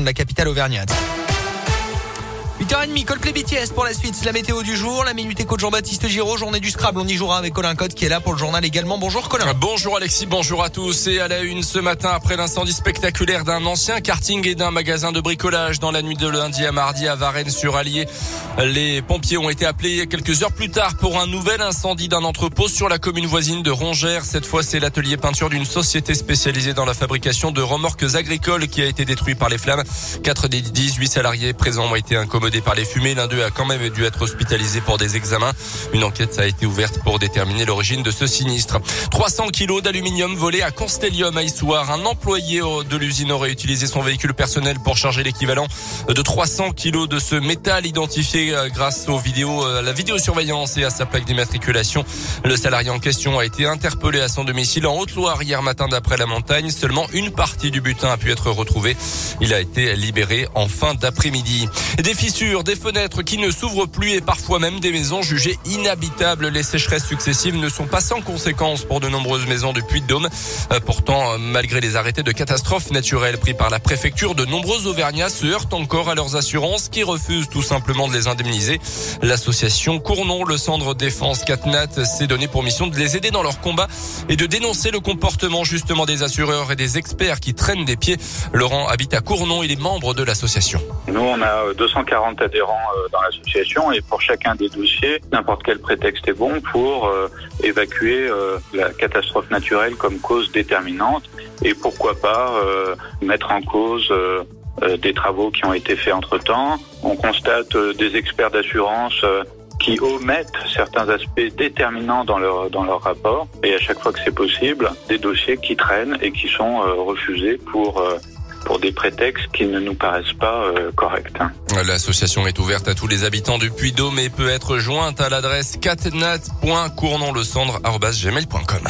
de la capitale auvergnate. 8h30, Coldplay BTS pour la suite. La météo du jour. La minute éco de Jean-Baptiste Giraud. Journée du Scrabble. On y jouera avec Colin Cotte qui est là pour le journal également. Bonjour Colin. Bonjour Alexis, bonjour à tous. Et à la une ce matin, après l'incendie spectaculaire d'un ancien karting et d'un magasin de bricolage dans la nuit de lundi à mardi à Varennes-sur-Allier, les pompiers ont été appelés quelques heures plus tard pour un nouvel incendie d'un entrepôt sur la commune voisine de Rongères. Cette fois, c'est l'atelier peinture d'une société spécialisée dans la fabrication de remorques agricoles qui a été détruit par les flammes. Quatre des 18 salariés présents ont été incommodés par les fumées. L'un d'eux a quand même dû être hospitalisé pour des examens. Une enquête a été ouverte pour déterminer l'origine de ce sinistre. 300 kilos d'aluminium volé à Constellium à Issoire. Un employé de l'usine aurait utilisé son véhicule personnel pour charger l'équivalent de 300 kilos de ce métal identifié euh, grâce aux vidéos, euh, à la vidéosurveillance et à sa plaque d'immatriculation. Le salarié en question a été interpellé à son domicile en Haute-Loire hier matin d'après la montagne. Seulement une partie du butin a pu être retrouvée. Il a été libéré en fin d'après-midi. Des fissures des fenêtres qui ne s'ouvrent plus et parfois même des maisons jugées inhabitables. Les sécheresses successives ne sont pas sans conséquences pour de nombreuses maisons du Puy-de-Dôme. Euh, pourtant, malgré les arrêtés de catastrophes naturelles pris par la préfecture, de nombreux Auvergnats se heurtent encore à leurs assurances qui refusent tout simplement de les indemniser. L'association Cournon, le centre défense Catnat, s'est donné pour mission de les aider dans leur combat et de dénoncer le comportement justement des assureurs et des experts qui traînent des pieds. Laurent habite à Cournon, il est membre de l'association. Nous, on a 240 adhérents euh, dans l'association et pour chacun des dossiers, n'importe quel prétexte est bon pour euh, évacuer euh, la catastrophe naturelle comme cause déterminante et pourquoi pas mettre en cause des travaux qui ont été faits entre-temps. On constate des experts d'assurance qui omettent certains aspects déterminants dans leur dans leur rapport et à chaque fois que c'est possible, des dossiers qui traînent et qui sont refusés pour pour des prétextes qui ne nous paraissent pas euh, corrects. L'association est ouverte à tous les habitants du Puy-Dôme et peut être jointe à l'adresse catnat.cournonlecendre.gmail.com.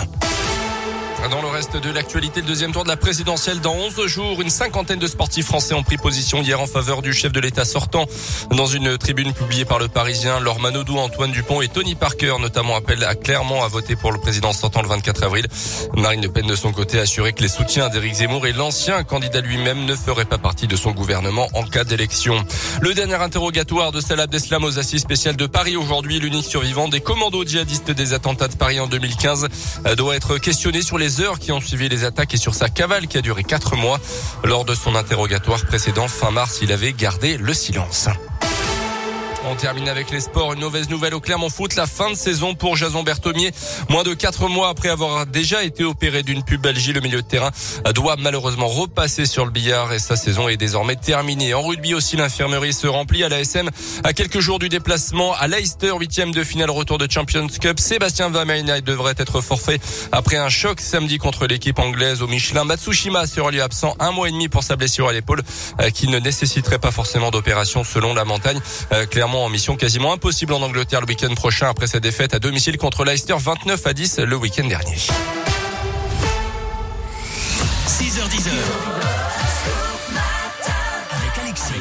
Dans le reste de l'actualité, le deuxième tour de la présidentielle dans 11 jours, une cinquantaine de sportifs français ont pris position hier en faveur du chef de l'État sortant. Dans une tribune publiée par le Parisien, Laure Manodou, Antoine Dupont et Tony Parker notamment appellent à clairement à voter pour le président sortant le 24 avril. Marine Le Pen de son côté a assuré que les soutiens d'Éric Zemmour et l'ancien candidat lui-même ne feraient pas partie de son gouvernement en cas d'élection. Le dernier interrogatoire de Salah Abdeslam aux assises spéciales de Paris aujourd'hui, l'unique survivant des commandos djihadistes des attentats de Paris en 2015, doit être questionné sur les heures qui ont suivi les attaques et sur sa cavale qui a duré quatre mois. Lors de son interrogatoire précédent, fin mars, il avait gardé le silence. On termine avec les sports. Une mauvaise nouvelle au Clermont Foot. La fin de saison pour Jason Berthomier. Moins de quatre mois après avoir déjà été opéré d'une pubalgie, le milieu de terrain doit malheureusement repasser sur le billard et sa saison est désormais terminée. En rugby aussi, l'infirmerie se remplit à la SM à quelques jours du déplacement à Leicester, huitième de finale retour de Champions Cup. Sébastien Vamaina devrait être forfait après un choc samedi contre l'équipe anglaise au Michelin. Matsushima sera lui absent un mois et demi pour sa blessure à l'épaule euh, qui ne nécessiterait pas forcément d'opération selon la montagne. Euh, clairement en mission quasiment impossible en Angleterre le week-end prochain après sa défaite à domicile contre Leicester 29 à 10 le week-end dernier. 6h10. Avec Alexis.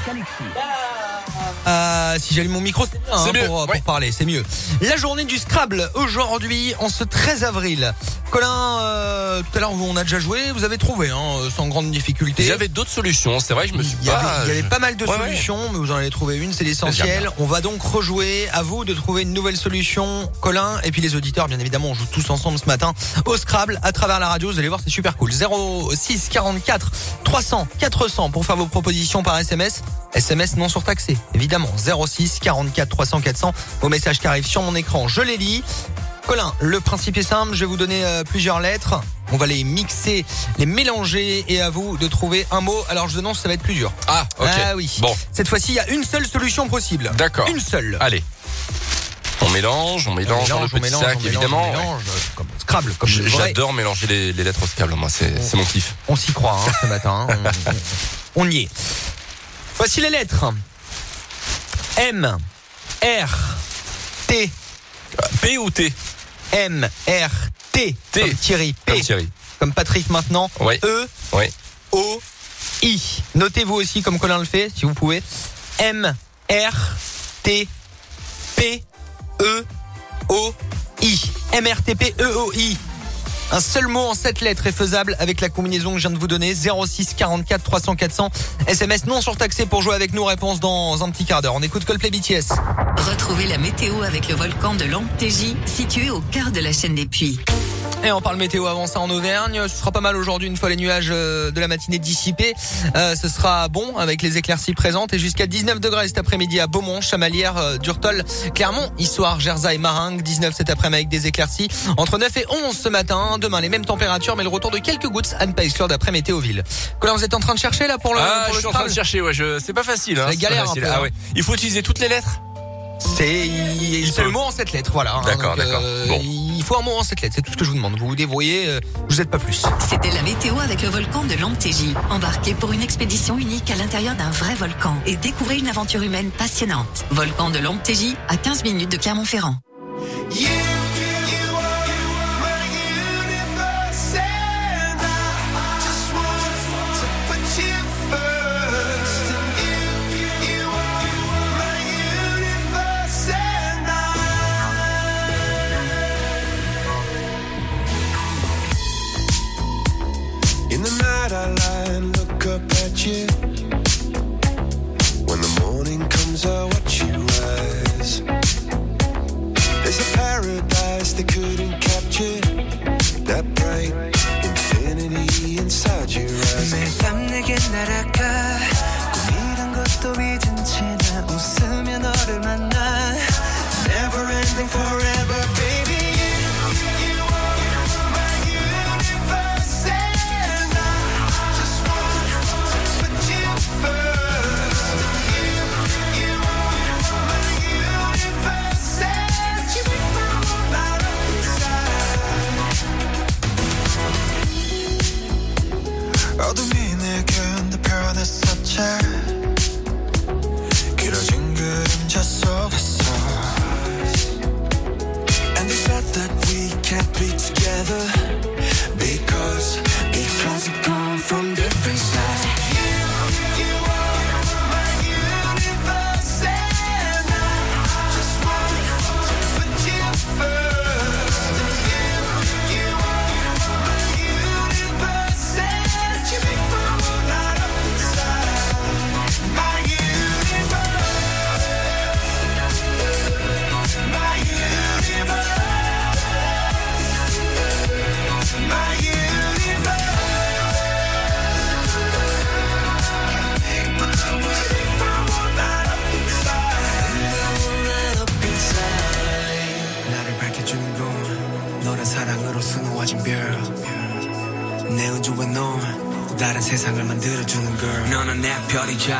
Euh, si j'allume mon micro, c'est bien hein, mieux, pour, pour ouais. parler, c'est mieux. La journée du Scrabble, aujourd'hui, en ce 13 avril. Colin, euh, tout à l'heure, on a déjà joué, vous avez trouvé, hein, sans grande difficulté. J'avais d'autres solutions, c'est vrai, je me suis Il y, pas. avait, il y avait pas mal de Ouais, ouais. solutions, mais vous en avez trouvé une, c'est l'essentiel. On va donc rejouer. À vous de trouver une nouvelle solution, Colin, et puis les auditeurs, bien évidemment, on joue tous ensemble ce matin au Scrabble à travers la radio. Vous allez voir, c'est super cool. 06 44 300 400 pour faire vos propositions par SMS. SMS non surtaxé, évidemment. 06 44 300 400. Vos messages qui arrivent sur mon écran, je les lis. Colin, le principe est simple, je vais vous donner euh, plusieurs lettres. On va les mixer, les mélanger et à vous de trouver un mot. Alors je annonce, ça va être plus dur. Ah, ok. Ah oui. Bon, Cette fois-ci, il y a une seule solution possible. D'accord. Une seule. allez. On mélange, on mélange, dans le petit sac, on mélange, évidemment. on mélange, euh, comme Scrabble, comme. J'adore mélanger les, les lettres au Scrabble, moi, c'est c'est mon kiff. On s'y croit hein, ce matin. hein. On, on- on y est. Voici les lettres. M, R, T, P ou T? M, R, T. T. Comme Thierry. P. Comme Thierry. Comme Patrick maintenant. Ouais. E. O, I. Notez-vous aussi comme Colin le fait, si vous pouvez. M, R, T, P, E, O, I. M, R, T, P, E, O, I. Un seul mot en 7 lettres est faisable avec la combinaison que je viens de vous donner 06 44 300 400. SMS non surtaxé pour jouer avec nous. Réponse dans un petit quart d'heure. On écoute Coldplay BTS. Retrouvez la météo avec le volcan de l'Amptégie, situé au cœur de la chaîne des Puys. Et on parle météo avant ça en Auvergne. Ce sera pas mal aujourd'hui une fois les nuages euh, de la matinée dissipés. Euh, ce sera bon avec les éclaircies présentes et jusqu'à 19 degrés cet après-midi à Beaumont, Chamalières, euh, Durtol, Clermont, Histoire, Gerza et Maringue. 19 cet après-midi avec des éclaircies. Entre 9 et 11 ce matin. Demain les mêmes températures mais le retour de quelques gouttes à ne pas exclure d'après Météoville. Colin, vous êtes en train de chercher là pour le Ah, pour je le suis en train de chercher, ouais, je, c'est pas facile, hein. C'est galère pas un facile. peu, Ah hein. ouais. Il faut utiliser toutes les lettres? C'est il peut. mot en 7 lettres, voilà. hein. D'accord, d'accord. Bon. Il faut un mot en 7 lettres, c'est tout ce que je vous demande. Vous vous débrouillez, euh, vous êtes pas plus. C'était la météo avec le volcan de l'Amptégie. Embarquez pour une expédition unique à l'intérieur d'un vrai volcan et découvrez une aventure humaine passionnante. Volcan de l'Amptégie, à 15 minutes de Clermont-Ferrand. 세상을 만들어주는 걸. 너는 내 별이자